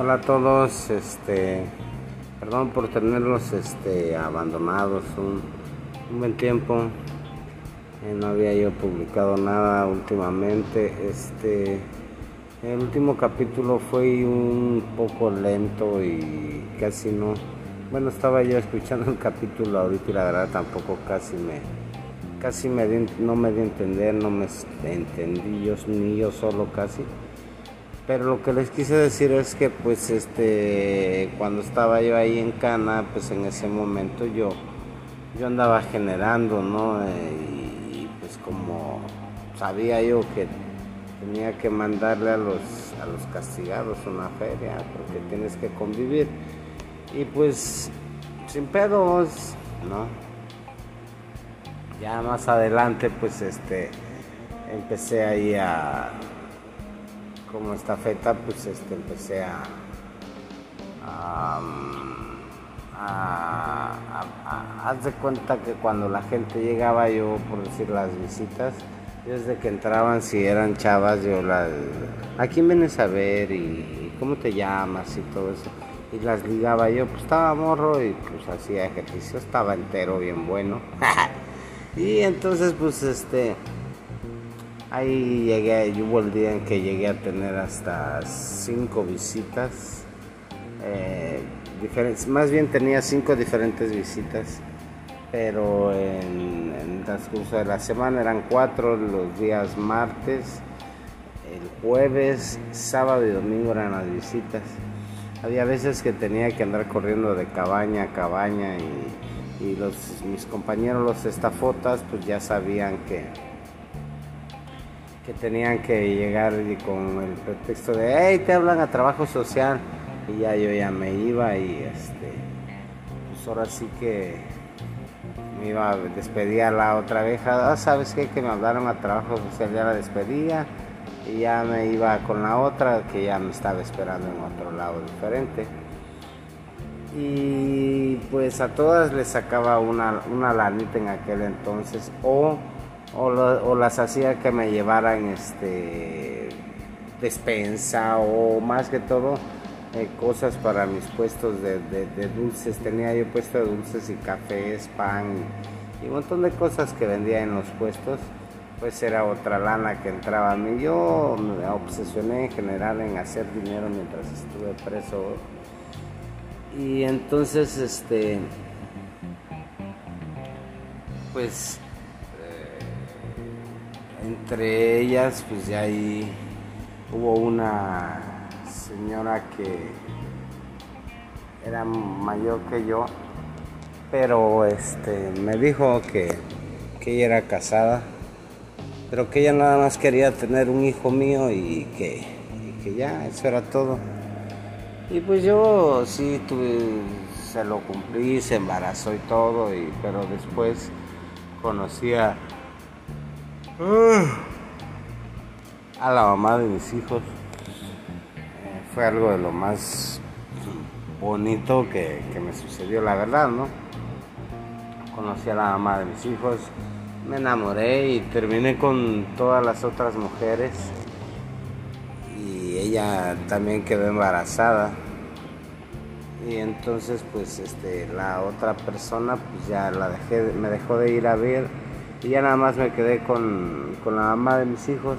Hola a todos, este, perdón por tenerlos este, abandonados un, buen tiempo. Eh, no había yo publicado nada últimamente. Este, el último capítulo fue un poco lento y casi no. Bueno, estaba yo escuchando el capítulo ahorita y la verdad tampoco casi me, casi me no me di a entender, no me entendí yo ni yo solo casi. Pero lo que les quise decir es que pues este cuando estaba yo ahí en Cana, pues en ese momento yo yo andaba generando, ¿no? Eh, y, pues como sabía yo que tenía que mandarle a los a los castigados una feria porque tienes que convivir y pues sin pedos, ¿no? Ya más adelante pues este empecé ahí a como estafeta, pues este, empecé a, a, haz de cuenta que cuando la gente llegaba, yo por decir las visitas, desde que entraban, si eran chavas, yo las, ¿a quién vienes a ver? y cómo te llamas y todo eso. Y las ligaba yo, pues estaba morro y pues hacía ejercicio, estaba entero, bien bueno. y entonces pues este Ahí llegué, hubo el día en que llegué a tener hasta cinco visitas. Eh, más bien tenía cinco diferentes visitas, pero en, el transcurso de la semana eran cuatro, los días martes, el jueves, sábado y domingo eran las visitas. Había veces que tenía que andar corriendo de cabaña a cabaña y, y los, mis compañeros, los estafotas, pues ya sabían que tenían que llegar con el pretexto de, hey, te hablan a trabajo social. Y ya yo ya me iba y este, pues ahora sí que me iba a despedir a la otra vieja. Ah, ¿sabes qué? Que me hablaron a trabajo social, ya la despedía. Y ya me iba con la otra que ya me estaba esperando en otro lado diferente. Y pues a todas les sacaba una, una lanita en aquel entonces. O o, las hacía que me llevaran este despensa o más que todo eh, cosas para mis puestos de, dulces. Tenía yo puesto de dulces y cafés, pan y, un montón de cosas que vendía en los puestos. Pues era otra lana que entraba a mí. Yo me obsesioné en general en hacer dinero mientras estuve preso. Y entonces, este, pues entre ellas, pues ya ahí hubo una señora que era mayor que yo, pero este me dijo que, que ella era casada, pero que ella nada más quería tener un hijo mío y que, que ya, eso era todo. Y pues yo sí tuve, se lo cumplí, se embarazó y todo, y, pero después conocí a a la mamá de mis hijos. Fue algo de lo más bonito que, me sucedió, la verdad, ¿no? Conocí a la mamá de mis hijos, me enamoré y terminé con todas las otras mujeres. Y ella también quedó embarazada. Y entonces pues este la otra persona pues ya la dejé, me dejó de ir a ver y ya nada más me quedé con, la mamá de mis hijos.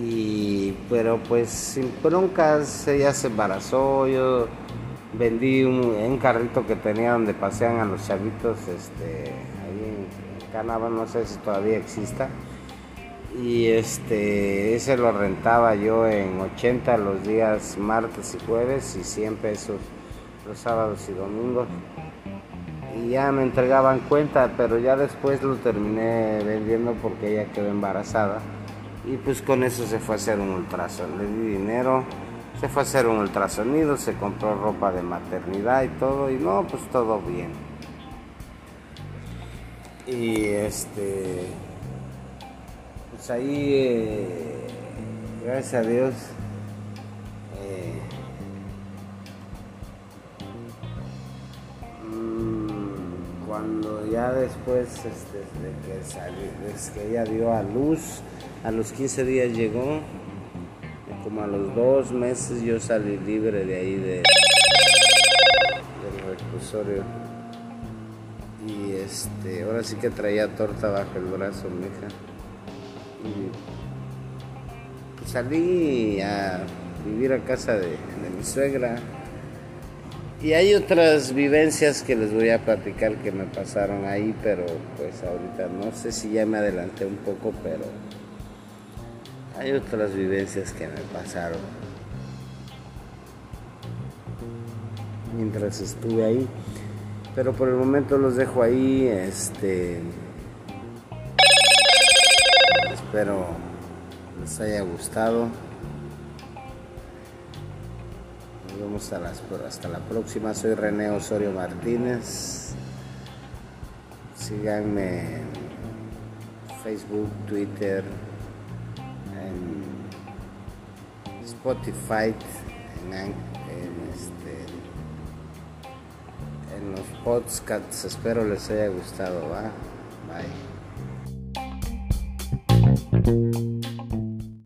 Y, pero pues sin broncas, ella se embarazó, yo vendí un, carrito que tenía donde pasean a los chavitos, este, ahí en Canadá, no sé si todavía exista. Y este, ese lo rentaba yo en 80 los días martes y jueves y 100 pesos los sábados y domingos y ya me entregaban cuenta, pero ya después lo terminé vendiendo porque ella quedó embarazada. Y pues con eso se fue a hacer un ultrasonido, le di dinero, se fue a hacer un ultrasonido, se compró ropa de maternidad y todo, y no, pues todo bien. Y este, pues ahí, eh, gracias a Dios, cuando ya después este, de que, que ella dio a luz, a los 15 días llegó, como a los dos meses yo salí libre de ahí de, del reclusorio. Y este, ahora sí que traía torta bajo el brazo, mija. Y salí a vivir a casa de mi suegra. Y hay otras vivencias que les voy a platicar que me pasaron ahí, pero pues ahorita no sé si ya me adelanté un poco, pero hay otras vivencias que me pasaron mientras estuve ahí. Pero por el momento los dejo ahí, este espero les haya gustado. Nos vemos hasta la próxima. Soy René Osorio Martínez. Síganme en Facebook, Twitter, en Spotify, en, en, este, en los podcasts. Espero les haya gustado. ¿va? Bye.